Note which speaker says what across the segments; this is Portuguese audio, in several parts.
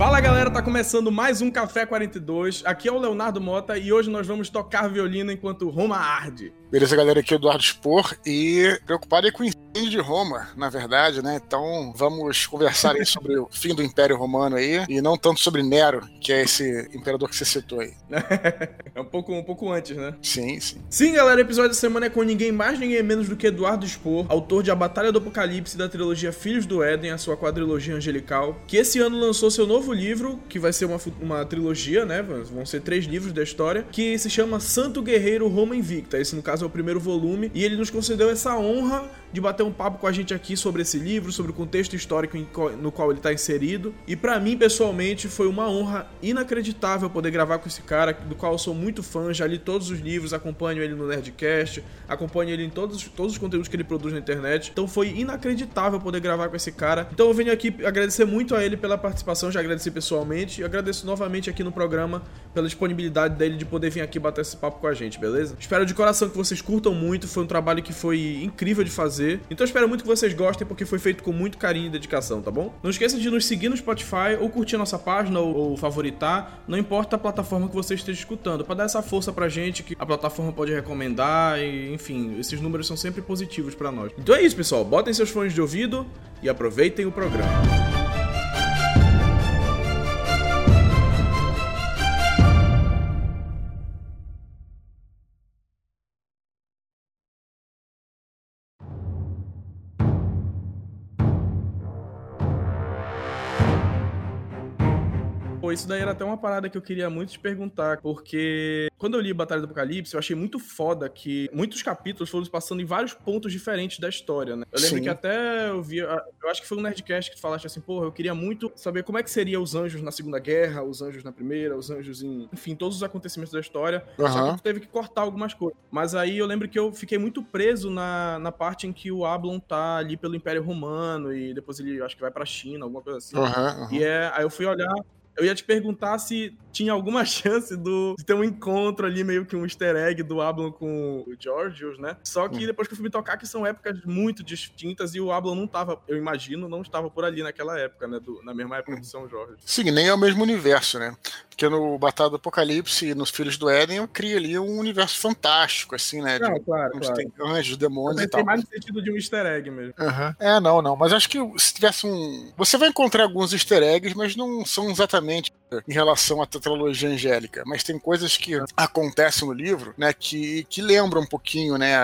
Speaker 1: Fala galera, tá começando mais um Café 42. Aqui é o Leonardo Mota e hoje nós vamos tocar violino enquanto Roma arde.
Speaker 2: Beleza, galera, aqui é o Eduardo Spor e preocupado é com o incêndio de Roma, na verdade, né? Então vamos conversar aí sobre o fim do Império Romano aí e não tanto sobre Nero, que é esse imperador que você citou aí.
Speaker 1: é um pouco, um pouco antes, né?
Speaker 2: Sim, sim.
Speaker 1: Sim, galera, o episódio da semana é com ninguém mais, ninguém menos do que Eduardo Spor, autor de A Batalha do Apocalipse da trilogia Filhos do Éden, a sua quadrilogia angelical, que esse ano lançou seu novo livro, que vai ser uma, uma trilogia, né? Vão ser três livros da história, que se chama Santo Guerreiro Roma Invicta. Esse, no caso, caso é o primeiro volume, e ele nos concedeu essa honra de bater um papo com a gente aqui sobre esse livro, sobre o contexto histórico no qual ele está inserido. E para mim, pessoalmente, foi uma honra inacreditável poder gravar com esse cara, do qual eu sou muito fã, já li todos os livros, acompanho ele no Nerdcast, acompanho ele em todos, todos os conteúdos que ele produz na internet. Então foi inacreditável poder gravar com esse cara. Então eu venho aqui agradecer muito a ele pela participação, já agradeci pessoalmente, e agradeço novamente aqui no programa pela disponibilidade dele de poder vir aqui bater esse papo com a gente, beleza? Espero de coração que vocês curtam muito, foi um trabalho que foi incrível de fazer. Então espero muito que vocês gostem, porque foi feito com muito carinho e dedicação, tá bom? Não esqueça de nos seguir no Spotify, ou curtir nossa página, ou, ou favoritar, não importa a plataforma que você esteja escutando, para dar essa força pra gente, que a plataforma pode recomendar, e enfim, esses números são sempre positivos para nós. Então é isso, pessoal. Botem seus fones de ouvido e aproveitem o programa. Isso daí era até uma parada que eu queria muito te perguntar, porque quando eu li Batalha do Apocalipse, eu achei muito foda que muitos capítulos foram passando em vários pontos diferentes da história, né? Eu lembro Sim. que até eu vi, eu acho que foi um Nerdcast que tu falaste assim, porra, eu queria muito saber como é que seria os anjos na Segunda Guerra, os anjos na Primeira, os anjos em, enfim, todos os acontecimentos da história. Uhum. Só que tu teve que cortar algumas coisas. Mas aí eu lembro que eu fiquei muito preso na, na parte em que o Ablon tá ali pelo Império Romano e depois ele acho que vai pra China, alguma coisa assim. Uhum, uhum. E é, aí eu fui olhar eu ia te perguntar se tinha alguma chance do, de ter um encontro ali, meio que um easter egg do Ablon com o Georgios, né? Só que hum. depois que eu fui me tocar, que são épocas muito distintas e o Ablon não tava, eu imagino, não estava por ali naquela época, né? Do, na mesma época hum. do São Jorge.
Speaker 2: Sim, nem é o mesmo universo, né? Porque no Batalha do Apocalipse e nos Filhos do Éden eu crio ali um universo fantástico, assim, né?
Speaker 1: Não, de, claro, claro.
Speaker 2: Tem anjos, demônios e tal.
Speaker 1: Tem mais no sentido de um easter egg mesmo.
Speaker 2: Uhum. É, não, não. Mas acho que se tivesse um. Você vai encontrar alguns easter eggs, mas não são exatamente em relação à tetralogia angélica, mas tem coisas que acontecem no livro, né, que, que lembram um pouquinho, né,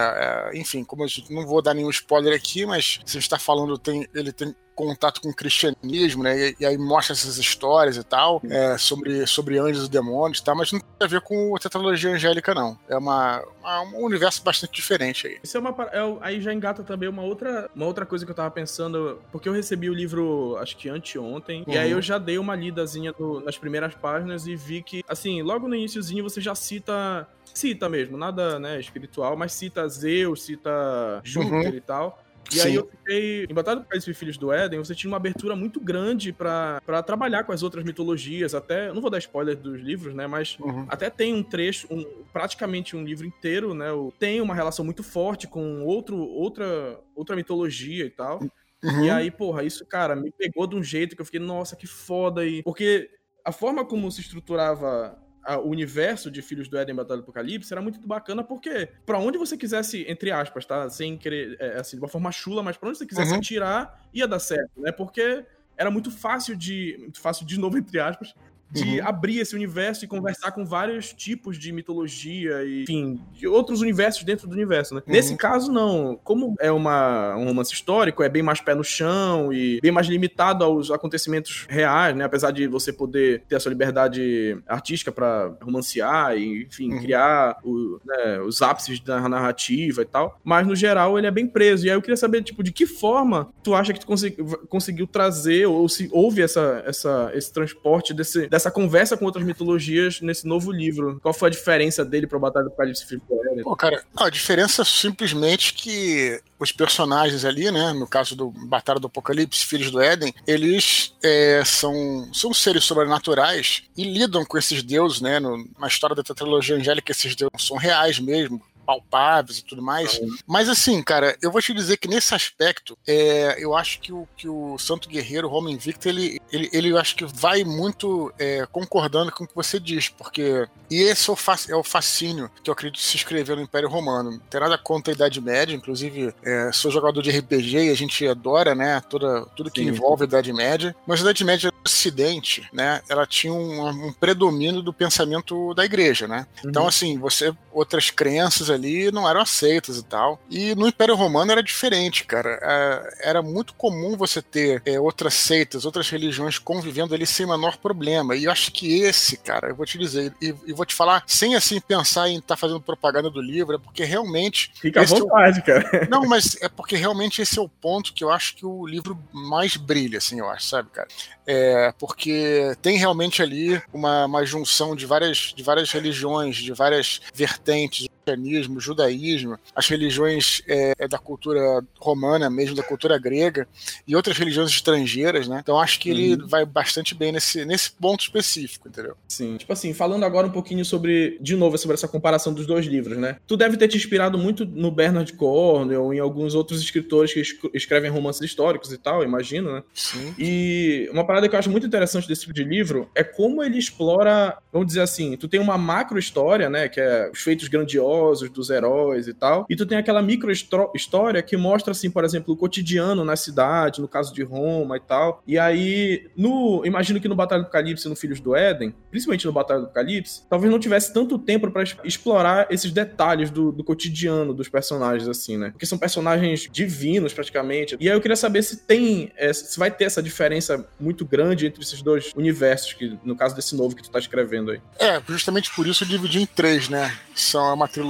Speaker 2: enfim, como eu não vou dar nenhum spoiler aqui, mas se a gente está falando, tem, ele tem contato com o cristianismo, né? E, e aí mostra essas histórias e tal, é, sobre, sobre anjos e demônios e tal, mas não tem a ver com a tetralogia angélica, não. É uma, uma um universo bastante diferente aí.
Speaker 1: Isso é uma. É, aí já engata também uma outra, uma outra coisa que eu tava pensando, porque eu recebi o livro, acho que anteontem, uhum. e aí eu já dei uma lidazinha do, nas primeiras páginas e vi que, assim, logo no iníciozinho você já cita cita mesmo, nada né, espiritual, mas cita Zeus, cita Júpiter uhum. e tal. E Sim. aí eu fiquei. Em Batalha do País e Filhos do Éden, você tinha uma abertura muito grande para trabalhar com as outras mitologias. Até. Não vou dar spoiler dos livros, né? Mas uhum. até tem um trecho, um, praticamente um livro inteiro, né? Tem uma relação muito forte com outro, outra, outra mitologia e tal. Uhum. E aí, porra, isso, cara, me pegou de um jeito que eu fiquei, nossa, que foda aí. Porque a forma como se estruturava a, o universo de Filhos do Éden Batalha do Apocalipse era muito bacana porque para onde você quisesse, entre aspas, tá? Sem querer, é, assim, de uma forma chula, mas pra onde você quisesse uhum. atirar, ia dar certo, né? Porque era muito fácil de. Muito fácil, de novo, entre aspas, de uhum. abrir esse universo e conversar com vários tipos de mitologia e, enfim, de outros universos dentro do universo, né? Uhum. Nesse caso, não. Como é uma, um romance histórico, é bem mais pé no chão e bem mais limitado aos acontecimentos reais, né? Apesar de você poder ter a sua liberdade artística para romancear e, enfim, uhum. criar o, né, os ápices da narrativa e tal. Mas, no geral, ele é bem preso. E aí eu queria saber, tipo, de que forma tu acha que tu consegui, conseguiu trazer ou se houve essa, essa, esse transporte desse dessa conversa com outras mitologias nesse novo livro. Qual foi a diferença dele para a Batalha do Apocalipse Filipério?
Speaker 2: Pô, cara, a diferença é simplesmente que os personagens ali, né, no caso do Batalha do Apocalipse, Filhos do Éden, eles é, são, são seres sobrenaturais e lidam com esses deuses, né, no, na história da tetralogia angélica, esses deuses são reais mesmo, palpáveis e tudo mais. Uhum. Mas assim, cara, eu vou te dizer que nesse aspecto, é, eu acho que o, que o Santo Guerreiro, Roma Invicta, ele, ele, ele eu acho que vai muito é, concordando com o que você diz, porque e esse é o, é o fascínio que eu acredito se escreveu no Império Romano. Não tem nada contra a Idade Média, inclusive é, sou jogador de RPG e a gente adora, né, toda, tudo que Sim. envolve a Idade Média, mas a Idade Média no Ocidente, né, ela tinha um, um predomínio do pensamento da igreja, né? Uhum. Então, assim, você, outras crenças ali não eram aceitas e tal. E no Império Romano era diferente, cara. É, era muito comum você ter é, outras seitas, outras religiões convivendo ali sem menor problema. E eu acho que esse, cara, eu vou te dizer, e, e vou te falar, sem assim pensar em estar tá fazendo propaganda do livro, é porque realmente.
Speaker 1: Fica à vontade,
Speaker 2: é o... cara. Não, mas é porque realmente esse é o ponto que eu acho que o livro mais brilha, assim, eu acho, sabe, cara? É, porque tem realmente ali uma, uma junção de várias, de várias religiões, de várias vertentes, cristianismo, judaísmo, as religiões é, é, da cultura romana, mesmo da cultura grega, e outras religiões estrangeiras, né? Então acho que ele uhum. vai bastante bem nesse, nesse ponto específico, entendeu?
Speaker 1: Sim. Tipo assim, falando agora um pouquinho sobre, de novo, sobre essa comparação dos dois livros, né? Tu deve ter te inspirado muito no Bernard Cornwell ou em alguns outros escritores que escrevem romances históricos e tal, imagino, né?
Speaker 2: Sim.
Speaker 1: E uma parada que eu acho muito interessante desse tipo de livro é como ele explora, vamos dizer assim, tu tem uma macro história, né, que é os feitos grandiosos dos heróis e tal, e tu tem aquela micro história que mostra, assim, por exemplo, o cotidiano na cidade, no caso de Roma e tal. E aí, no, imagino que no Batalha do Apocalipse e no Filhos do Éden, principalmente no Batalha do Apocalipse, talvez não tivesse tanto tempo para explorar esses detalhes do, do cotidiano dos personagens, assim, né? Porque são personagens divinos, praticamente. E aí eu queria saber se tem, é, se vai ter essa diferença muito grande entre esses dois universos, que no caso desse novo que tu tá escrevendo aí.
Speaker 2: É, justamente por isso eu dividi em três, né? São uma trilogia,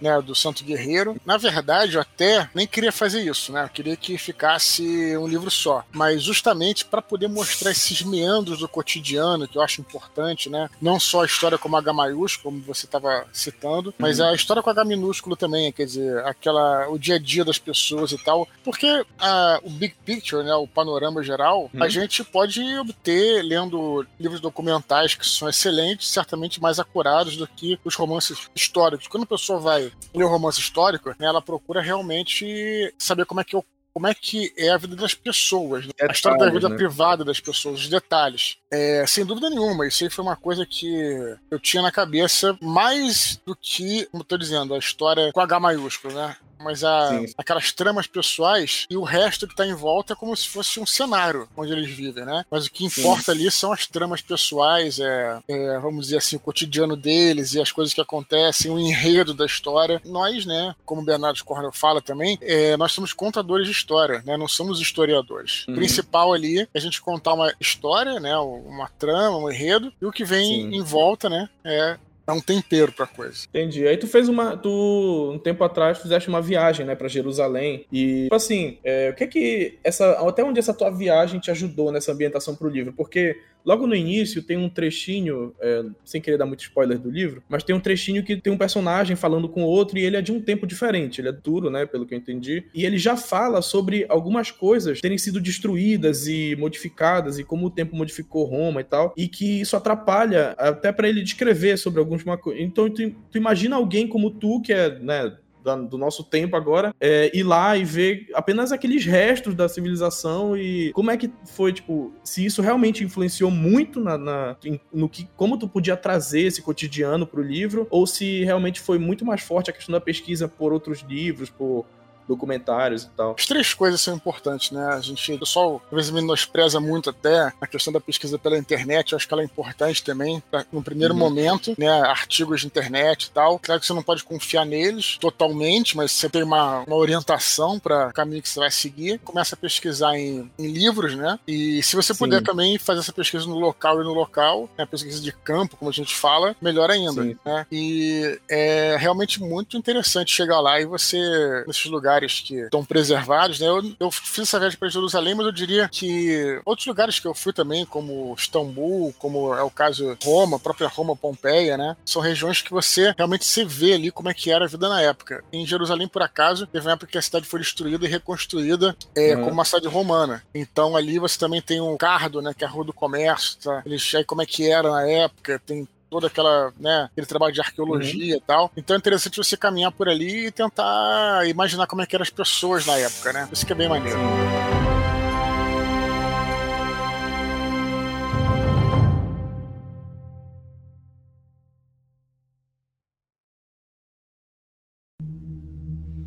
Speaker 2: né, do Santo Guerreiro. Na verdade, eu até nem queria fazer isso, né? Eu queria que ficasse um livro só. Mas justamente para poder mostrar esses meandros do cotidiano, que eu acho importante, né? Não só a história com H maiúsculo, como você estava citando, mas uhum. a história com H minúsculo também, quer dizer, aquela o dia a dia das pessoas e tal. Porque a, o big picture, né, o panorama geral, uhum. a gente pode obter lendo livros documentais que são excelentes, certamente mais acurados do que os romances históricos. Quando a pessoa vai ler um romance histórico, né, ela procura realmente saber como é que como é que é a vida das pessoas, né? a história da vida né? privada das pessoas, os detalhes. É, sem dúvida nenhuma, isso aí foi uma coisa que eu tinha na cabeça mais do que, como eu tô dizendo, a história com H maiúsculo, né? Mas a, aquelas tramas pessoais e o resto que está em volta é como se fosse um cenário onde eles vivem, né? Mas o que importa Sim. ali são as tramas pessoais, é, é, vamos dizer assim, o cotidiano deles e as coisas que acontecem, o enredo da história. Nós, né, como o Bernardo Cornel fala também, é, nós somos contadores de história, né? Não somos historiadores. Uhum. O principal ali é a gente contar uma história, né? Uma trama, um enredo, e o que vem Sim. em volta, né? É dá um tempero pra coisa.
Speaker 1: Entendi. Aí tu fez uma. Tu, um tempo atrás, fizeste uma viagem, né, pra Jerusalém. E, tipo assim, é, o que é que. Essa, até onde essa tua viagem te ajudou nessa ambientação pro livro? Porque Logo no início tem um trechinho, é, sem querer dar muito spoiler do livro, mas tem um trechinho que tem um personagem falando com outro e ele é de um tempo diferente. Ele é duro, né, pelo que eu entendi. E ele já fala sobre algumas coisas terem sido destruídas e modificadas e como o tempo modificou Roma e tal, e que isso atrapalha até para ele descrever sobre coisas. Então tu, tu imagina alguém como tu que é, né, da, do nosso tempo agora, é, ir lá e ver apenas aqueles restos da civilização e como é que foi, tipo, se isso realmente influenciou muito na, na no que, como tu podia trazer esse cotidiano pro livro, ou se realmente foi muito mais forte a questão da pesquisa por outros livros, por documentários e tal.
Speaker 2: As três coisas são importantes, né? A gente, o pessoal às vezes menospreza muito até a questão da pesquisa pela internet, eu acho que ela é importante também, pra, no primeiro uhum. momento, né? Artigos de internet e tal. Claro que você não pode confiar neles totalmente, mas você tem uma, uma orientação para o caminho que você vai seguir. Começa a pesquisar em, em livros, né? E se você Sim. puder também fazer essa pesquisa no local e no local, né? pesquisa de campo, como a gente fala, melhor ainda. Né? E é realmente muito interessante chegar lá e você, nesses lugares, lugares que estão preservados, né? Eu, eu fiz essa viagem para Jerusalém, mas eu diria que outros lugares que eu fui também, como Istambul, como é o caso Roma, própria Roma, Pompeia, né? São regiões que você realmente se vê ali como é que era a vida na época. Em Jerusalém, por acaso, teve uma época que a cidade foi destruída e reconstruída é, uhum. como uma cidade romana. Então ali você também tem um Cardo, né? Que é a Rua do Comércio, tá? Eles aí como é que era na época, tem toda aquela, né, aquele trabalho de arqueologia uhum. e tal. Então é interessante você caminhar por ali e tentar imaginar como é que eram as pessoas na época, né? Isso que é bem maneiro.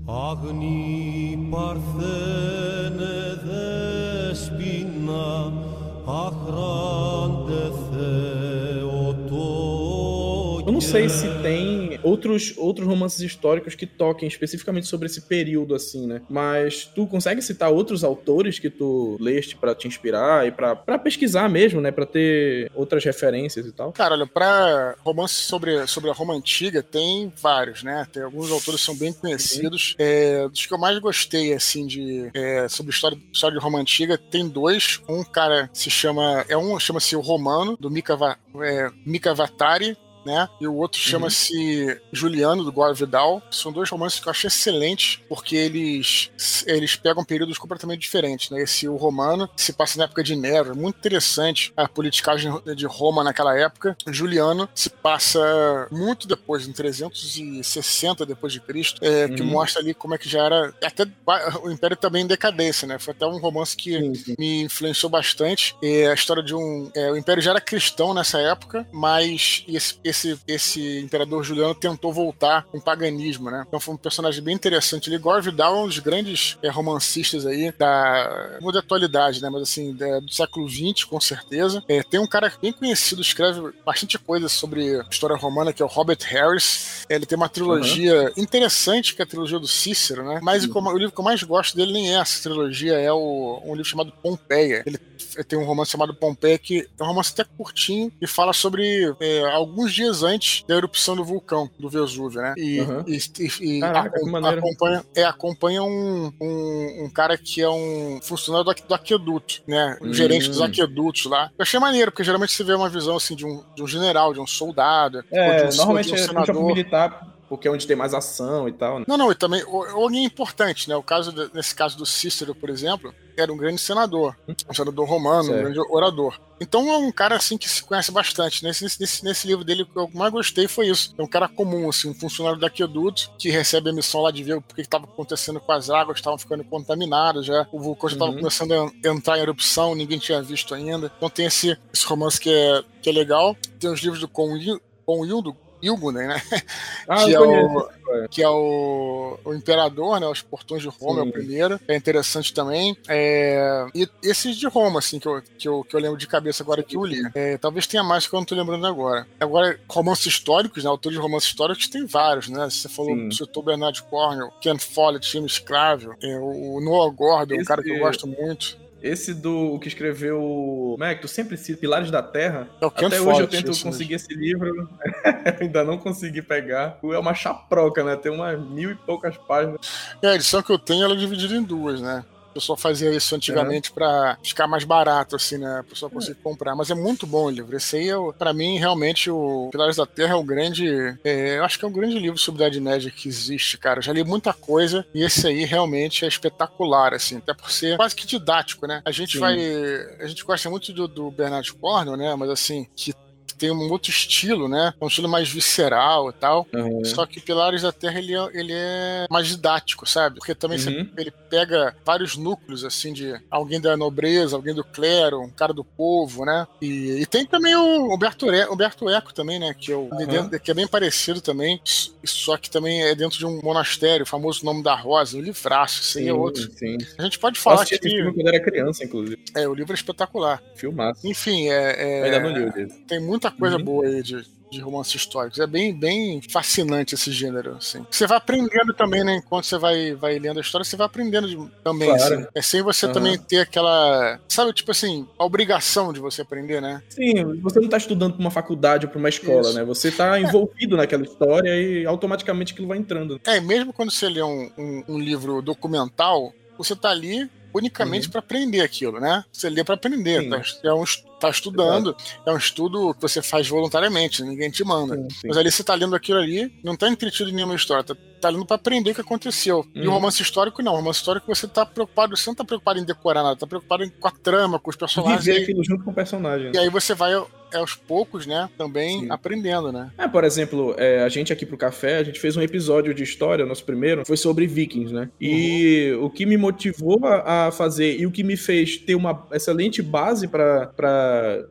Speaker 2: Agni
Speaker 1: sei se tem outros, outros romances históricos que toquem especificamente sobre esse período, assim, né? Mas tu consegue citar outros autores que tu leste para te inspirar e para pesquisar mesmo, né? Para ter outras referências e tal?
Speaker 2: Cara, olha, pra romances sobre, sobre a Roma Antiga, tem vários, né? Tem alguns autores que são bem conhecidos. Uhum. É, dos que eu mais gostei, assim, de é, sobre história, história de Roma Antiga, tem dois. Um cara se chama. É um chama-se o Romano, do Mika, é, Mika Vatari, né? E o outro uhum. chama-se Juliano, do Gore Vidal. São dois romances que eu achei excelentes, porque eles, eles pegam períodos completamente diferentes, né? Esse, o Romano, se passa na época de Nero, é muito interessante a politicagem de Roma naquela época. Juliano se passa muito depois, em 360 depois de Cristo, é, uhum. que mostra ali como é que já era, até o Império também em decadência, né? Foi até um romance que uhum. me influenciou bastante. É a história de um... É, o Império já era cristão nessa época, mas esse esse, esse imperador Juliano tentou voltar com o paganismo, né? Então foi um personagem bem interessante. Ele, Gore Vidal, é um dos grandes é, romancistas aí da, não da atualidade, né? Mas assim, da, do século XX, com certeza. É, tem um cara bem conhecido, escreve bastante coisa sobre história romana, que é o Robert Harris. Ele tem uma trilogia uhum. interessante, que é a trilogia do Cícero, né? Mas uhum. o, o, livro que eu mais gosto dele nem é essa trilogia, é o, um livro chamado Pompeia. Ele tem um romance chamado Pompeia, que é um romance até curtinho e fala sobre é, alguns dias antes da erupção do vulcão do Vesúvio, né? E, uhum. e, e, e Caraca, acompanha, é, acompanha um, um, um, cara que é um funcionário do, do aqueduto, né? Um hum. gerente dos aquedutos lá. Eu achei maneiro, porque geralmente você vê uma visão assim de um, de um general, de um soldado,
Speaker 1: é,
Speaker 2: de
Speaker 1: um, normalmente de um é senador. militar porque é onde tem mais ação e tal. Né?
Speaker 2: Não, não, e também alguém importante, né? O caso nesse caso do Cícero, por exemplo, era um grande senador, um senador romano, certo. um grande orador. Então é um cara assim que se conhece bastante. Nesse, nesse, nesse livro dele, o que eu mais gostei foi isso. É um cara comum, assim, um funcionário da aqueduto que recebe a missão lá de ver o que estava acontecendo com as águas, estavam ficando contaminadas já. O vulcão já estava uhum. começando a entrar em erupção, ninguém tinha visto ainda. Então tem esse, esse romance que é, que é legal. Tem os livros do Con Hildo, Ilgunen, né? Ah, que, é o, que é o, o Imperador, né? Os Portões de Roma Sim. é o primeiro. É interessante também. É, e esses de Roma, assim, que eu, que eu, que eu lembro de cabeça agora que eu li. É, talvez tenha mais que eu não tô lembrando agora. Agora, romances históricos, né? Autores de romances históricos tem vários, né? Você falou, Sim. citou Bernard Cornwell, Ken Follett, Tim Scrave, é, o Noah Gordon, Esse... um cara que eu gosto muito.
Speaker 1: Esse do que escreveu. Que tu sempre cita Pilares da Terra? É Até hoje eu tento conseguir esse livro. ainda não consegui pegar. É uma chaproca, né? Tem umas mil e poucas páginas.
Speaker 2: É, a edição que eu tenho ela é dividida em duas, né? O pessoal fazia isso antigamente é. para ficar mais barato, assim, né? A pessoa conseguir é. comprar. Mas é muito bom o livro. Esse aí, é, para mim, realmente, o Pilares da Terra é o grande. É, eu acho que é o grande livro sobre Idade Média que existe, cara. Eu já li muita coisa e esse aí realmente é espetacular, assim, até por ser quase que didático, né? A gente Sim. vai. A gente gosta muito do, do Bernard Cornwell, né? Mas assim, que tem um outro estilo, né? Um estilo mais visceral e tal. Uhum. Só que Pilares da Terra ele é, ele é mais didático, sabe? Porque também uhum. ele pega vários núcleos, assim, de alguém da nobreza, alguém do clero, um cara do povo, né? E, e tem também o Humberto, Humberto Eco também, né? Que é, o, uhum. que é bem parecido também, só que também é dentro de um monastério, o famoso Nome da Rosa, um livraço, isso aí é outro. Sim. A gente pode falar que...
Speaker 1: Filme quando era criança, inclusive.
Speaker 2: É, o livro é espetacular.
Speaker 1: Filmaço.
Speaker 2: Enfim, é... é... ainda não li o Tem muita coisa uhum. boa aí de, de romances históricos. É bem, bem fascinante esse gênero, assim. Você vai aprendendo também, né? Enquanto você vai, vai lendo a história, você vai aprendendo de, também, claro. assim. É sem você uhum. também ter aquela, sabe, tipo assim, a obrigação de você aprender, né?
Speaker 1: Sim, você não tá estudando pra uma faculdade ou pra uma escola, Isso. né? Você tá envolvido é. naquela história e automaticamente aquilo vai entrando.
Speaker 2: É, mesmo quando você lê um, um, um livro documental, você tá ali unicamente uhum. para aprender aquilo, né? Você lê para aprender, tá? é um, tá estudando, Exato. é um estudo que você faz voluntariamente, ninguém te manda. Sim, sim. Mas ali você tá lendo aquilo ali, não tá entretido em nenhuma história, tá, tá lendo para aprender o que aconteceu. Uhum. E o uhum. romance histórico não, o romance histórico você tá preocupado, você não tá preocupado em decorar nada, tá preocupado com a trama, com os personagens.
Speaker 1: Viver aquilo junto com o personagem.
Speaker 2: E aí você vai aos poucos, né, também Sim. aprendendo, né?
Speaker 1: É, por exemplo, é, a gente aqui pro café, a gente fez um episódio de história, nosso primeiro, foi sobre vikings, né? E uhum. o que me motivou a fazer e o que me fez ter uma excelente base para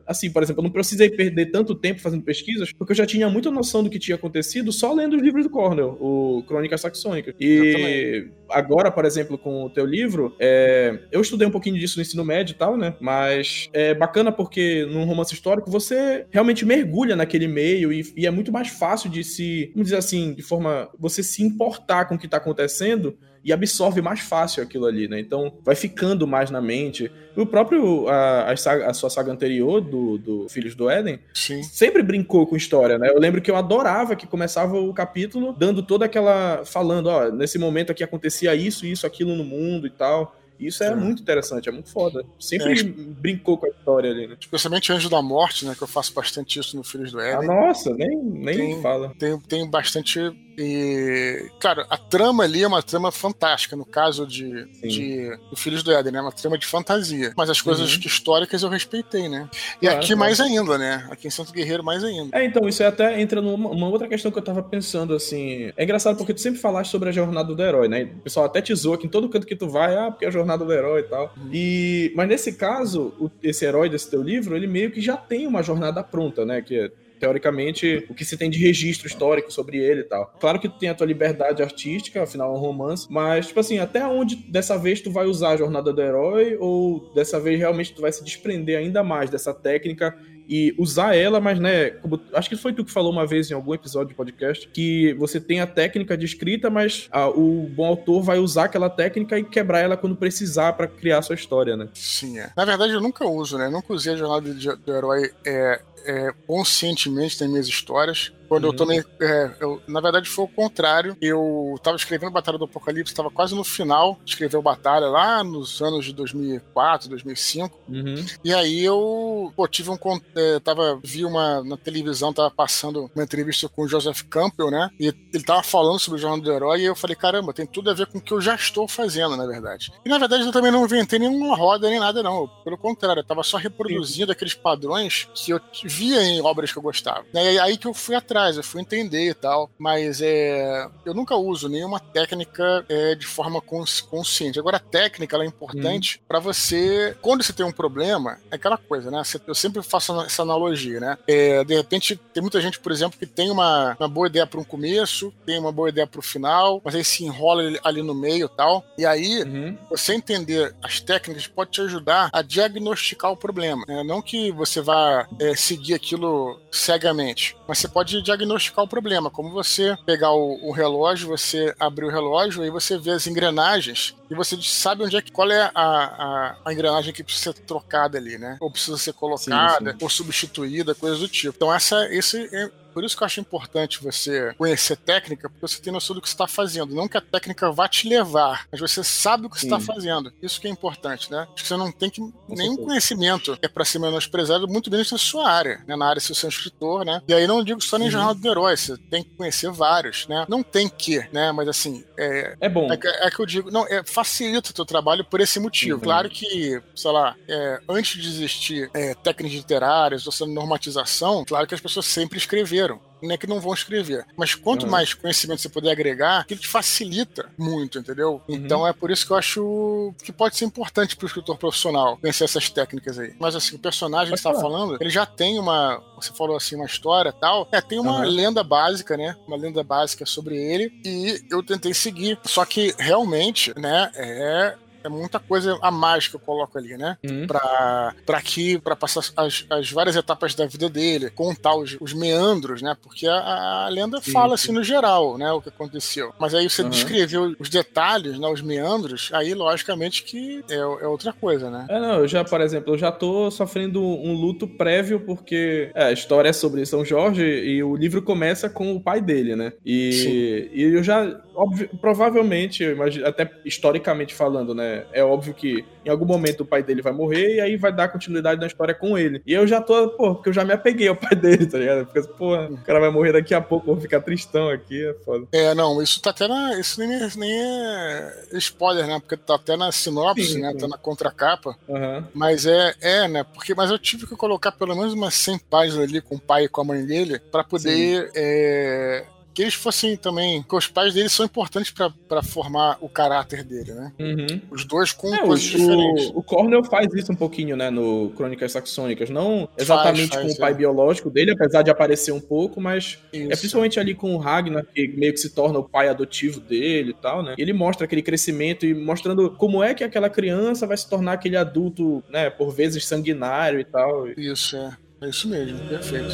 Speaker 1: assim, por exemplo, eu não precisei perder tanto tempo fazendo pesquisas, porque eu já tinha muita noção do que tinha acontecido só lendo os livros do Cornell, o Crônica Saxônica. E agora, por exemplo, com o teu livro, é, eu estudei um pouquinho disso no ensino médio e tal, né? Mas é bacana porque num romance histórico você realmente mergulha naquele meio e, e é muito mais fácil de se, vamos dizer assim, de forma. você se importar com o que tá acontecendo e absorve mais fácil aquilo ali, né? Então vai ficando mais na mente. O próprio, a, a, saga, a sua saga anterior, do, do Filhos do Éden, Sim. sempre brincou com história, né? Eu lembro que eu adorava que começava o capítulo dando toda aquela. falando, ó, nesse momento aqui acontecia isso, isso, aquilo no mundo e tal. Isso é, é, muito interessante, é muito foda. Sempre é, brincou com a história ali, né?
Speaker 2: Especialmente Anjo da Morte, né? Que eu faço bastante isso no Filhos do Éden.
Speaker 1: Ah, nossa, nem, nem tem, fala.
Speaker 2: Tem, tem bastante e, claro, a trama ali é uma trama fantástica, no caso de, de do Filhos do Éden, né? Uma trama de fantasia. Mas as coisas uhum. históricas eu respeitei, né? E claro, aqui mais ainda, né? Aqui em Santo Guerreiro mais ainda.
Speaker 1: É, então, isso até entra numa outra questão que eu tava pensando, assim. É engraçado porque tu sempre falaste sobre a jornada do herói, né? O pessoal até te zoa que em todo canto que tu vai, ah, porque é a jornada do herói e tal. Uhum. E, mas nesse caso, o, esse herói desse teu livro, ele meio que já tem uma jornada pronta, né? Que é teoricamente, o que se tem de registro histórico sobre ele e tal. Claro que tu tem a tua liberdade artística, afinal é um romance, mas, tipo assim, até onde dessa vez tu vai usar a jornada do herói ou dessa vez realmente tu vai se desprender ainda mais dessa técnica e usar ela, mas né, como, acho que foi tu que falou uma vez em algum episódio de podcast que você tem a técnica de escrita, mas a, o bom autor vai usar aquela técnica e quebrar ela quando precisar para criar sua história, né?
Speaker 2: Sim, é. Na verdade eu nunca uso, né? Nunca usei a jornada do herói é, é, conscientemente nas minhas histórias. Quando uhum. eu tomei. É, eu, na verdade, foi o contrário. Eu tava escrevendo Batalha do Apocalipse, estava quase no final de escrever o Batalha, lá nos anos de 2004, 2005. Uhum. E aí eu pô, tive um. É, tava, vi uma. Na televisão, tava passando uma entrevista com o Joseph Campbell, né? E ele tava falando sobre o Jornal do Herói. E eu falei, caramba, tem tudo a ver com o que eu já estou fazendo, na verdade. E na verdade, eu também não inventei nenhuma roda nem nada, não. Pelo contrário, eu tava só reproduzindo Sim. aqueles padrões que eu via em obras que eu gostava. E aí que eu fui atrás eu fui entender e tal, mas é, eu nunca uso nenhuma técnica é, de forma consciente. Agora, a técnica é importante hum. para você, quando você tem um problema, é aquela coisa, né? Eu sempre faço essa analogia, né? É, de repente, tem muita gente, por exemplo, que tem uma, uma boa ideia para um começo, tem uma boa ideia para o final, mas aí se enrola ali no meio e tal. E aí, uhum. você entender as técnicas pode te ajudar a diagnosticar o problema. Né? Não que você vá é, seguir aquilo cegamente, mas você pode diagnosticar o problema. Como você pegar o, o relógio, você abrir o relógio, aí você vê as engrenagens e você sabe onde é que, qual é a, a, a engrenagem que precisa ser trocada ali, né? Ou precisa ser colocada, sim, sim. ou substituída, coisas do tipo. Então, essa, esse é por isso que eu acho importante você conhecer técnica, porque você tem noção do que você está fazendo. Não que a técnica vá te levar, mas você sabe o que você está fazendo. Isso que é importante, né? Acho que você não tem que, nenhum conhecimento é para ser menosprezado, muito bem na sua área, né? Na área se você é um escritor, né? E aí não digo só nem uhum. jornal do herói, você tem que conhecer vários, né? Não tem que, né? Mas assim, é,
Speaker 1: é bom.
Speaker 2: É, é, que eu digo, não, é, facilita o teu trabalho por esse motivo. Uhum. Claro que, sei lá, é, antes de existir é, técnicas literárias ou normatização, claro que as pessoas sempre escreveram não é que não vão escrever. Mas quanto uhum. mais conhecimento você puder agregar, aquilo te facilita muito, entendeu? Uhum. Então é por isso que eu acho que pode ser importante para o escritor profissional conhecer essas técnicas aí. Mas assim, o personagem que você tá falando, ele já tem uma. Você falou assim, uma história tal. É, tem uma uhum. lenda básica, né? Uma lenda básica sobre ele. E eu tentei seguir. Só que realmente, né, é é muita coisa a mais que eu coloco ali, né? Uhum. Pra, pra aqui, pra passar as, as várias etapas da vida dele, contar os, os meandros, né? Porque a, a lenda sim, fala sim. assim no geral, né? O que aconteceu. Mas aí você uhum. descreveu os detalhes, né? Os meandros, aí logicamente que é, é, outra coisa, né?
Speaker 1: É, não, eu já, por exemplo, eu já tô sofrendo um luto prévio porque é, a história é sobre São Jorge e o livro começa com o pai dele, né? E, e eu já, óbvio, provavelmente, eu imagino, até historicamente falando, né? Né? É óbvio que em algum momento o pai dele vai morrer e aí vai dar continuidade na história com ele. E eu já tô, pô, porque eu já me apeguei ao pai dele, tá ligado? Porque, pô, o cara vai morrer daqui a pouco, vou ficar tristão aqui, é foda.
Speaker 2: É, não, isso tá até na. Isso nem é, nem é spoiler, né? Porque tá até na sinopse, sim, né? Sim. Tá na contracapa. Uhum. Mas é, é, né? Porque, mas eu tive que colocar pelo menos umas 100 páginas ali com o pai e com a mãe dele para poder é, que eles fossem também. Que os pais dele são importantes para formar o caráter dele, né? Uhum. Os dois com é, coisas o, diferentes.
Speaker 1: O, Cornell faz isso um pouquinho, né? No Crônicas Saxônicas. Não exatamente faz, faz, com o pai é. biológico dele, apesar de aparecer um pouco, mas isso. é principalmente ali com o Ragnar, que meio que se torna o pai adotivo dele e tal, né? Ele mostra aquele crescimento e mostrando como é que aquela criança vai se tornar aquele adulto, né? Por vezes sanguinário e tal.
Speaker 2: Isso, é. É isso mesmo, perfeito.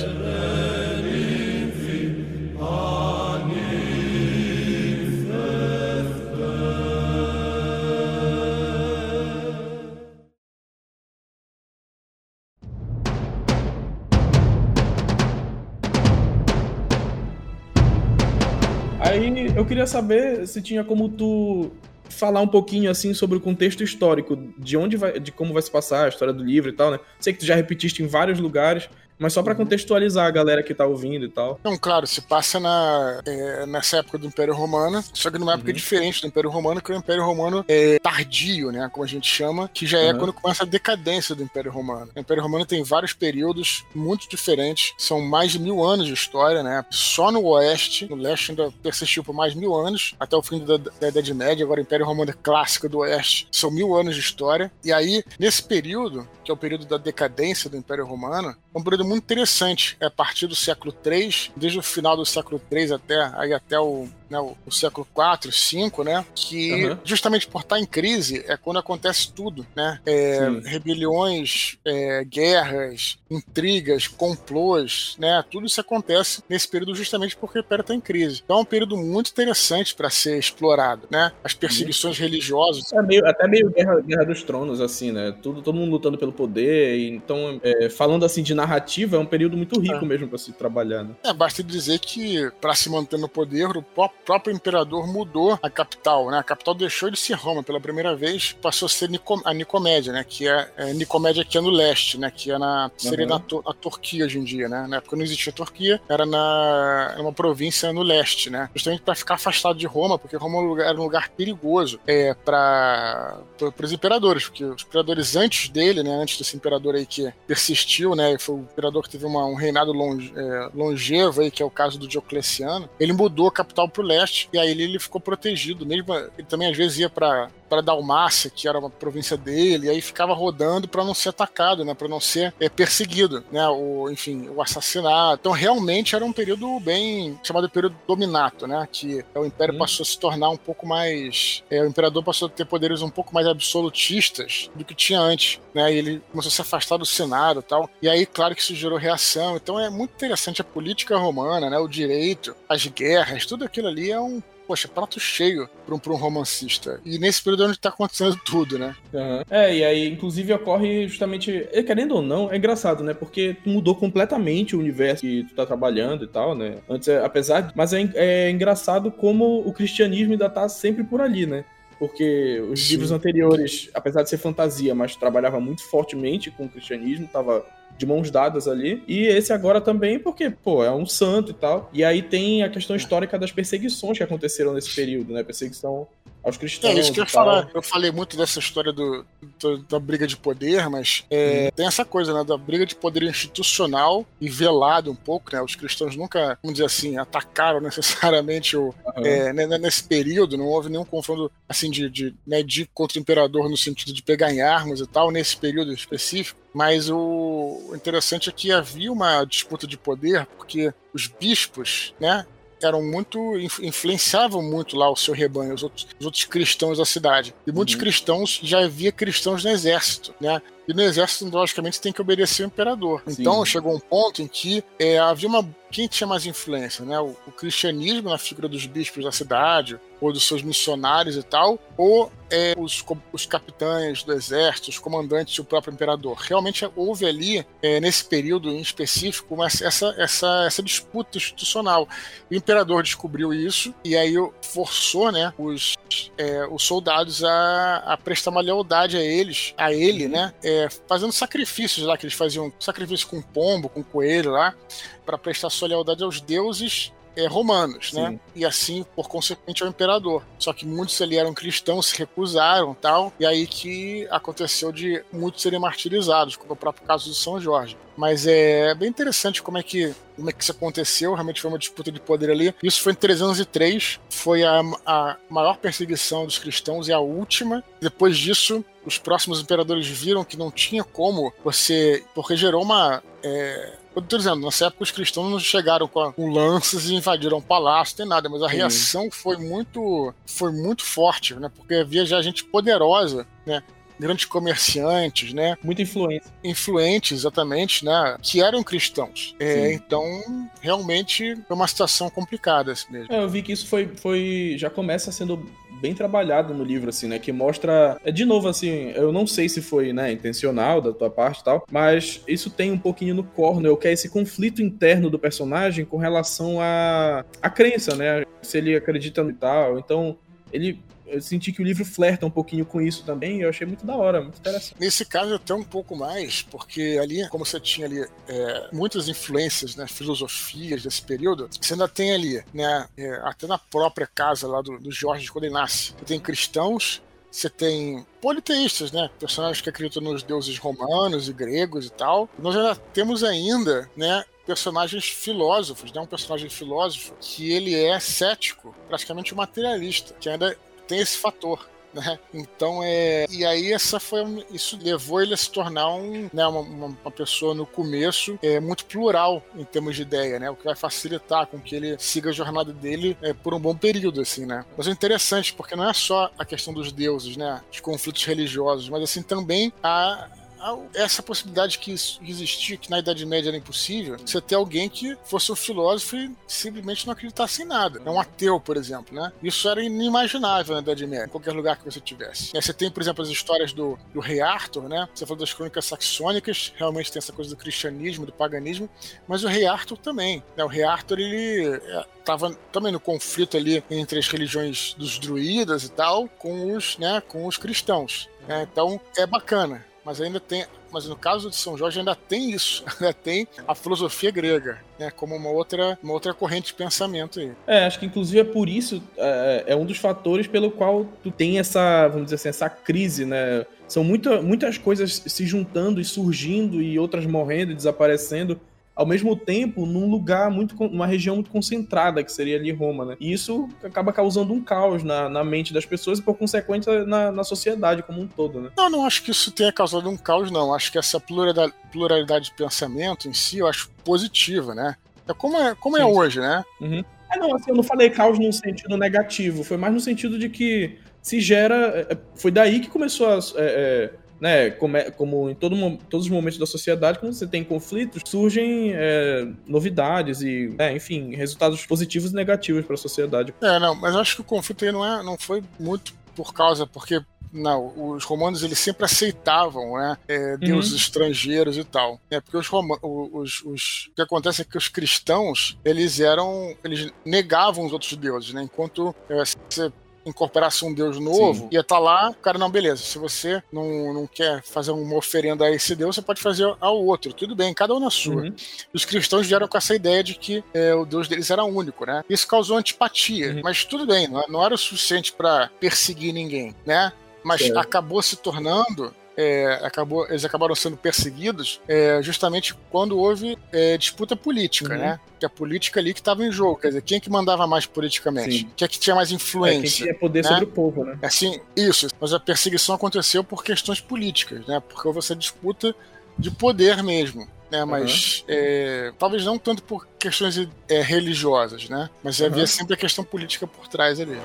Speaker 1: Aí eu queria saber se tinha como tu falar um pouquinho assim sobre o contexto histórico, de onde vai, de como vai se passar a história do livro e tal, né? Sei que tu já repetiste em vários lugares, mas só para uhum. contextualizar a galera que tá ouvindo e tal.
Speaker 2: Então, claro, se passa na, é, nessa época do Império Romano, só que numa época uhum. diferente do Império Romano, que é o Império Romano é tardio, né? Como a gente chama, que já é uhum. quando começa a decadência do Império Romano. O Império Romano tem vários períodos muito diferentes, são mais de mil anos de história, né? Só no Oeste, no Leste ainda persistiu por mais mil anos, até o fim da, da Idade Média, agora o Império Romano é clássico do Oeste, são mil anos de história. E aí, nesse período, que é o período da decadência do Império Romano, um período muito interessante. É a partir do século III, desde o final do século III até, aí até o né, o, o, século IV, V, né, que uhum. justamente por estar em crise é quando acontece tudo, né, é, rebeliões, é, guerras, intrigas, complôs, né, tudo isso acontece nesse período justamente porque o Império está em crise. Então é um período muito interessante para ser explorado, né, as perseguições uhum. religiosas.
Speaker 1: É meio, até meio guerra, guerra dos Tronos, assim, né, tudo, todo mundo lutando pelo poder, então, é, falando assim de narrativa, é um período muito rico é. mesmo para se trabalhar, né.
Speaker 2: É, basta dizer que para se manter no poder, o próprio próprio imperador mudou a capital, né? A capital deixou de ser Roma pela primeira vez, passou a ser Nicom a Nicomédia, né? Que é, é Nicomédia aqui é no leste, né? Que é na, seria uhum. na, na, Turquia hoje em dia, né? Na época não existia Turquia, era na uma província no leste, né? Justamente para ficar afastado de Roma, porque Roma era um lugar perigoso é, para os imperadores, porque os imperadores antes dele, né? Antes desse imperador aí que persistiu, né? Foi o imperador que teve uma, um reinado longe, é, longevo aí, que é o caso do Diocleciano. Ele mudou a capital para o leste e aí ele, ele ficou protegido. Mesmo ele também às vezes ia para para Dalmácia, que era uma província dele, e aí ficava rodando para não ser atacado, né, para não ser é, perseguido, né, o, enfim, o assassinato. Então realmente era um período bem chamado período dominato, né, que o império hum. passou a se tornar um pouco mais, é, o imperador passou a ter poderes um pouco mais absolutistas do que tinha antes, né, e ele começou a se afastar do senado, e tal. E aí, claro que isso gerou reação. Então é muito interessante a política romana, né, o direito, as guerras, tudo aquilo ali é um poxa, prato cheio para um, pra um romancista. E nesse período é onde tá acontecendo tudo, né?
Speaker 1: Uhum. É, e aí, inclusive, ocorre justamente. É, querendo ou não, é engraçado, né? Porque mudou completamente o universo que tu tá trabalhando e tal, né? Antes, é, apesar de. Mas é, é engraçado como o cristianismo ainda tá sempre por ali, né? porque os Sim. livros anteriores, apesar de ser fantasia, mas trabalhava muito fortemente com o cristianismo, tava de mãos dadas ali. E esse agora também, porque, pô, é um santo e tal. E aí tem a questão histórica das perseguições que aconteceram nesse período, né? Perseguição aos cristãos.
Speaker 2: É isso que eu ia falar. Eu falei muito dessa história do, do da briga de poder, mas é, hum. tem essa coisa, né? Da briga de poder institucional e velado um pouco, né? Os cristãos nunca, vamos dizer assim, atacaram necessariamente o, uhum. é, nesse período, não houve nenhum confronto assim de, de, né, de contra o imperador no sentido de pegar em armas e tal, nesse período específico. Mas o interessante é que havia uma disputa de poder, porque os bispos, né, eram muito influenciavam muito lá o seu rebanho, os outros, os outros cristãos da cidade. E muitos uhum. cristãos já havia cristãos no exército, né? E no exército, logicamente, tem que obedecer ao imperador. Sim. Então chegou um ponto em que é, havia uma. Quem tinha mais influência, né? O, o, cristianismo na figura dos bispos da cidade, ou dos seus missionários e tal, ou é, os, os capitães do exército, os comandantes e o próprio imperador. Realmente houve ali, é, nesse período em específico, uma, essa, essa, essa disputa institucional. O imperador descobriu isso e aí forçou né, os é, os soldados a, a, prestar uma lealdade a eles, a ele, né? É, fazendo sacrifícios lá, que eles faziam sacrifício com pombo, com coelho lá, para prestar sua lealdade aos deuses é, romanos, né? Sim. né? E assim, por consequente, ao imperador. Só que muitos ali eram cristãos, se recusaram tal, e aí que aconteceu de muitos serem martirizados, como o próprio caso de São Jorge. Mas é bem interessante como é que como é que isso aconteceu, realmente foi uma disputa de poder ali. Isso foi em 303, foi a, a maior perseguição dos cristãos e a última. Depois disso, os próximos imperadores viram que não tinha como você. Porque gerou uma. É, eu tô dizendo, nessa época os cristãos não chegaram com, com lanças e invadiram o palácio, tem nada, mas a reação foi muito, foi muito forte, né? Porque havia já gente poderosa, né? Grandes comerciantes, né?
Speaker 1: Muita influência.
Speaker 2: Influentes, exatamente, né? Que eram cristãos. É, então, realmente foi uma situação complicada assim mesmo.
Speaker 1: É, eu vi que isso foi, foi já começa sendo bem trabalhado no livro, assim, né? Que mostra. É, de novo, assim, eu não sei se foi, né, intencional da tua parte e tal, mas isso tem um pouquinho no corno, que é esse conflito interno do personagem com relação à a, a crença, né? Se ele acredita no tal. Então, ele eu senti que o livro flerta um pouquinho com isso também, e eu achei muito da hora, muito interessante.
Speaker 2: Nesse caso, até um pouco mais, porque ali, como você tinha ali é, muitas influências, né, filosofias desse período, você ainda tem ali, né, é, até na própria casa lá do, do Jorge, quando ele nasce, você tem cristãos, você tem politeístas, né? Personagens que acreditam nos deuses romanos e gregos e tal. Nós ainda temos ainda, né? Personagens filósofos, né? Um personagem filósofo que ele é cético, praticamente materialista, que ainda tem esse fator. Né? Então é. E aí essa foi. Isso levou ele a se tornar um, né, uma, uma pessoa no começo é, muito plural em termos de ideia, né? O que vai facilitar com que ele siga a jornada dele é, por um bom período, assim, né? Mas é interessante, porque não é só a questão dos deuses, né? Os conflitos religiosos, mas assim também a essa possibilidade que existia, que na Idade Média era impossível, você ter alguém que fosse um filósofo e simplesmente não acreditasse em nada. É um ateu, por exemplo, né? Isso era inimaginável na Idade Média, em qualquer lugar que você tivesse. Você tem, por exemplo, as histórias do, do rei Arthur, né? Você falou das crônicas saxônicas, realmente tem essa coisa do cristianismo, do paganismo, mas o rei Arthur também. Né? O rei Arthur, ele estava é, também no conflito ali entre as religiões dos druidas e tal, com os, né, com os cristãos. É, então é bacana mas ainda tem. Mas no caso de São Jorge ainda tem isso, ainda tem a filosofia grega, né, como uma outra, uma outra corrente de pensamento aí.
Speaker 1: É, acho que inclusive é por isso, é, é um dos fatores pelo qual tu tem essa, vamos dizer assim, essa crise, né? São muita, muitas coisas se juntando e surgindo e outras morrendo e desaparecendo ao mesmo tempo num lugar muito, numa região muito concentrada, que seria ali Roma, né? E isso acaba causando um caos na, na mente das pessoas e, por consequência, na, na sociedade como um todo, né?
Speaker 2: Não, não acho que isso tenha causado um caos, não. Acho que essa pluralidade, pluralidade de pensamento em si, eu acho positiva, né? É como é, como é hoje, né?
Speaker 1: Uhum. É, não, assim, eu não falei caos num sentido negativo, foi mais no sentido de que se gera. É, foi daí que começou a. É, é né, como, é, como em todo, todos os momentos da sociedade, quando você tem conflitos, surgem é, novidades e, é, enfim, resultados positivos e negativos para a sociedade.
Speaker 2: É, não, mas acho que o conflito aí não, é, não foi muito por causa, porque não, os romanos eles sempre aceitavam né, é, deuses uhum. estrangeiros e tal. É, porque os, romanos, os, os, o que acontece é que os cristãos eles eram. eles negavam os outros deuses, né? Enquanto é, você incorporasse um deus novo, Sim. ia estar tá lá, o cara, não, beleza, se você não, não quer fazer uma oferenda a esse deus, você pode fazer ao outro. Tudo bem, cada um na sua. Uhum. Os cristãos vieram com essa ideia de que é, o deus deles era único, né? Isso causou antipatia, uhum. mas tudo bem, não, não era o suficiente para perseguir ninguém, né? Mas é. acabou se tornando é, acabou, eles acabaram sendo perseguidos é, justamente quando houve é, disputa política, uhum. né? Que a política ali que estava em jogo, quer dizer, quem é que mandava mais politicamente? Sim. Quem é que tinha mais influência? É, quem
Speaker 1: tinha poder né? sobre o povo, né?
Speaker 2: Assim, isso. Mas a perseguição aconteceu por questões políticas, né? Porque houve essa disputa de poder mesmo. Né, mas uhum. é, talvez não tanto por questões é, religiosas, né? Mas uhum. havia sempre a questão política por trás ali.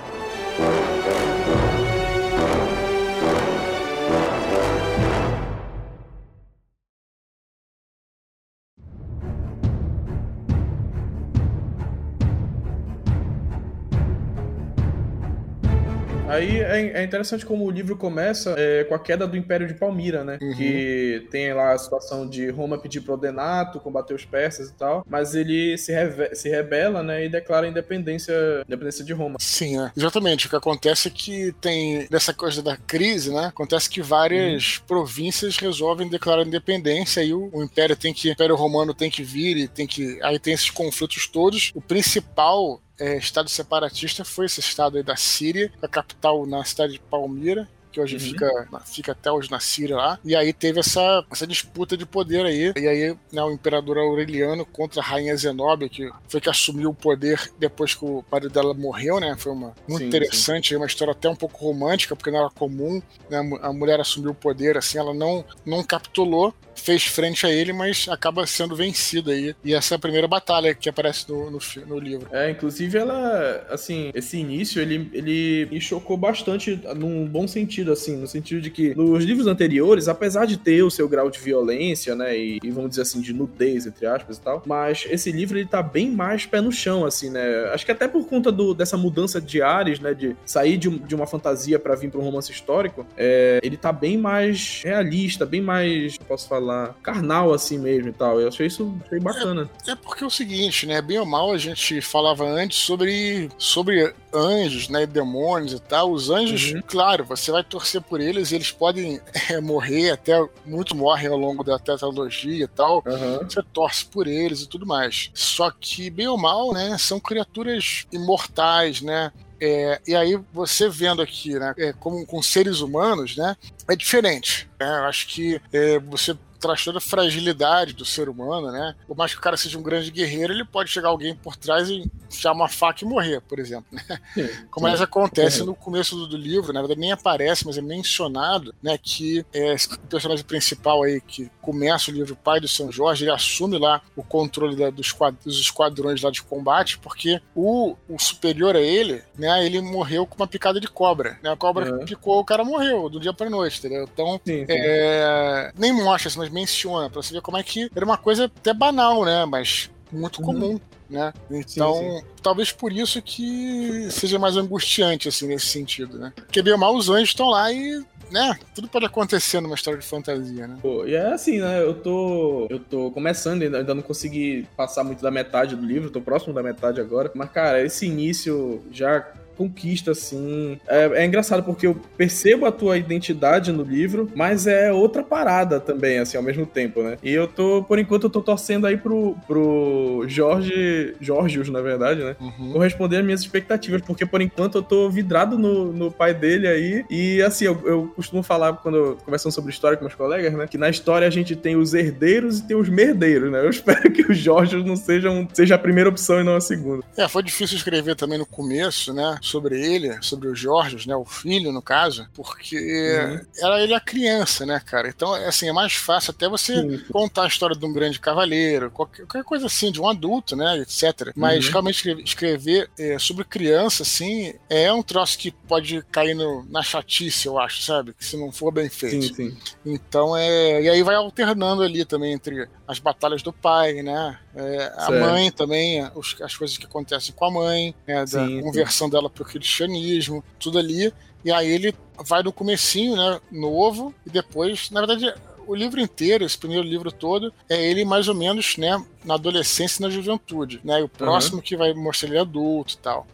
Speaker 1: Aí é, é, interessante como o livro começa é, com a queda do Império de Palmira, né? Uhum. Que tem lá a situação de Roma pedir pro Odenato, combater os persas e tal, mas ele se, se rebela, né? E declara a independência, independência de Roma.
Speaker 2: Sim, é. exatamente. O que acontece é que tem, dessa coisa da crise, né? Acontece que várias uhum. províncias resolvem declarar independência e o, o Império tem que, o Império Romano tem que vir e tem que, aí tem esses conflitos todos. O principal é, estado separatista foi esse estado aí da Síria, a capital na cidade de Palmira, que hoje uhum. fica, fica até hoje na Síria lá. E aí teve essa, essa disputa de poder aí. E aí, né, o imperador Aureliano contra a rainha Zenóbia, que foi que assumiu o poder depois que o marido dela morreu, né? Foi uma muito sim, interessante, sim. uma história até um pouco romântica, porque não era comum, né? A mulher assumiu o poder assim, ela não não capitulou, fez frente a ele, mas acaba sendo vencida aí. E essa é a primeira batalha que aparece no, no, no, livro.
Speaker 1: É, inclusive ela, assim, esse início, ele, ele me chocou bastante num bom sentido, assim, no sentido de que nos livros anteriores, apesar de ter o seu grau de violência, né, e, e vamos dizer assim, de nudez, entre aspas e tal, mas esse livro, ele tá bem mais pé no chão, assim, né, acho que até por conta do, dessa mudança de ares, né, de sair de, de uma fantasia para vir para um romance histórico, é, ele tá bem mais realista, bem mais, posso falar, falar, carnal assim mesmo e tal. Eu achei isso achei bacana.
Speaker 2: É, é, porque é o seguinte, né? Bem ou mal, a gente falava antes sobre, sobre anjos, né? Demônios e tal. Os anjos, uhum. claro, você vai torcer por eles, eles podem é, morrer, até muitos morrem ao longo da tetralogia e tal. Uhum. Você torce por eles e tudo mais. Só que, bem ou mal, né? São criaturas imortais, né? É, e aí você vendo aqui, né, é, como com seres humanos, né, é diferente. Né? Eu acho que é, você traz toda a fragilidade do ser humano, né? Por mais que o cara seja um grande guerreiro, ele pode chegar alguém por trás e enfiar uma faca e morrer, por exemplo. Né? Sim, Como sim. acontece no começo do, do, livro, na verdade nem aparece, mas é mencionado, né? Que é, o personagem principal aí, que começa o livro, pai do São Jorge, ele assume lá o controle da, dos, dos esquadrões lá de combate, porque o, o, superior a ele, né? Ele morreu com uma picada de cobra. Né? A cobra uhum. picou, o cara morreu do dia pra noite, entendeu? Então, é, nem mostra, mas menciona, para você ver como é que era uma coisa até banal, né? Mas muito uhum. comum. Né? Então, sim, sim. talvez por isso que seja mais angustiante, assim, nesse sentido, né? Porque bem mal os anjos estão lá e né? Tudo pode acontecer numa história de fantasia, né?
Speaker 1: Pô, e é assim, né? Eu tô. Eu tô começando, ainda, ainda não consegui passar muito da metade do livro, tô próximo da metade agora. Mas, cara, esse início já conquista, assim. É, é, engraçado porque eu percebo a tua identidade no livro, mas é outra parada também, assim, ao mesmo tempo, né? E eu tô, por enquanto, eu tô torcendo aí pro, pro Jorge. Jorgios, na verdade, né? Uhum. Corresponder às minhas expectativas, porque por enquanto eu tô vidrado no, no pai dele aí. E assim, eu, eu costumo falar quando conversando sobre história com meus colegas, né? Que na história a gente tem os herdeiros e tem os merdeiros, né? Eu espero que os Jorge não sejam seja a primeira opção e não a segunda.
Speaker 2: É, foi difícil escrever também no começo, né? Sobre ele, sobre o Jorge, né, o filho no caso, porque uhum. era ele a criança, né, cara? Então, assim, é mais fácil até você Sim. contar a história de um grande cavaleiro, qualquer, qualquer, coisa assim, de um adulto, né, etc. Mas uhum. realmente escrever, escrever é, sobre criança, assim, é um troço que pode cair no, na chatice, eu acho, sabe? Se não for bem feito. Sim, sim. Então, é. E aí vai alternando ali também entre as batalhas do pai, né? É, a mãe também, os, as coisas que acontecem com a mãe, né, da sim, conversão sim. dela para o cristianismo, tudo ali. E aí ele vai no comecinho, né, novo, e depois, na verdade, o livro inteiro, esse primeiro livro todo, é ele mais ou menos, né, na adolescência e na juventude, né? E o próximo uhum. que vai mostrar ele adulto e tal.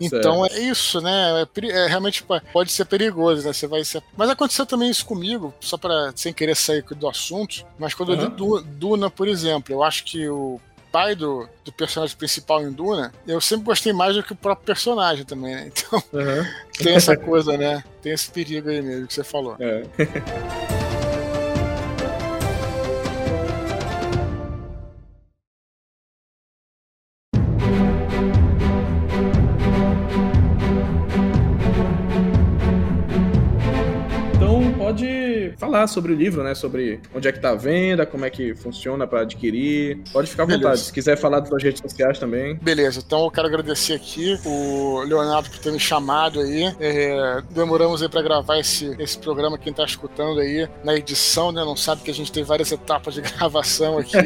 Speaker 2: Então certo. é isso, né? É, é, realmente pode ser perigoso, né? Você vai ser... Mas aconteceu também isso comigo, só para sem querer sair do assunto, mas quando uhum. eu li Duna, por exemplo, eu acho que o pai do, do personagem principal em Duna, eu sempre gostei mais do que o próprio personagem também, né? Então uhum. tem essa coisa, né? Tem esse perigo aí mesmo que você falou. É.
Speaker 1: falar sobre o livro, né? Sobre onde é que tá a venda, como é que funciona para adquirir. Pode ficar à vontade. Beleza. Se quiser falar das suas redes sociais também.
Speaker 2: Beleza, então eu quero agradecer aqui o Leonardo por ter me chamado aí. É, demoramos aí para gravar esse, esse programa, quem tá escutando aí na edição, né? Não sabe que a gente tem várias etapas de gravação aqui.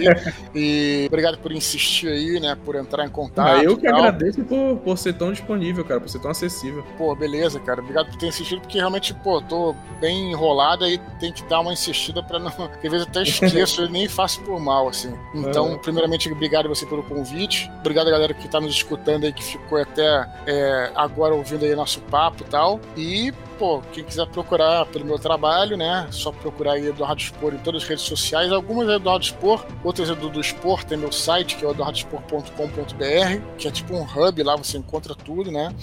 Speaker 2: e obrigado por insistir aí, né? Por entrar em contato.
Speaker 1: Ah, eu que agradeço por, por ser tão disponível, cara, por ser tão acessível.
Speaker 2: Pô, beleza, cara. Obrigado por ter insistido, porque realmente, pô, tô bem enrolado e tem que dar uma insistida para não. Às vezes até esqueço e nem faço por mal, assim. Então, primeiramente, obrigado você pelo convite. Obrigado a galera que tá nos escutando aí, que ficou até é, agora ouvindo aí nosso papo e tal. E pô, quem quiser procurar pelo meu trabalho, né? Só procurar aí Eduardo Spor em todas as redes sociais. Algumas é Eduardo Spor, outras é do, do Spor, tem meu site, que é eduardospor.com.br, que é tipo um hub, lá você encontra tudo, né?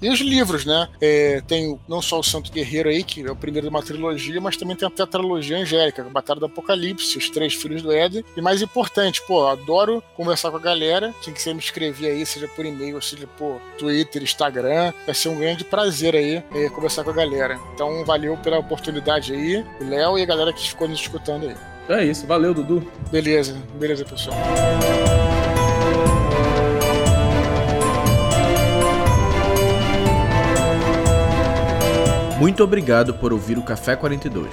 Speaker 2: E os livros, né? É, tem não só o Santo Guerreiro aí, que é o primeiro de uma trilogia, mas também tem a tetralogia angélica, a Batalha do Apocalipse, Os Três Filhos do Éden. E mais importante, pô, adoro conversar com a galera. Quem quiser me escrever aí, seja por e-mail, seja por Twitter, Instagram, vai ser um grande prazer aí é, conversar com a galera. Então, valeu pela oportunidade aí, Léo e a galera que ficou nos escutando aí.
Speaker 1: É isso, valeu, Dudu.
Speaker 2: Beleza, beleza, pessoal.
Speaker 3: Muito obrigado por ouvir o Café 42.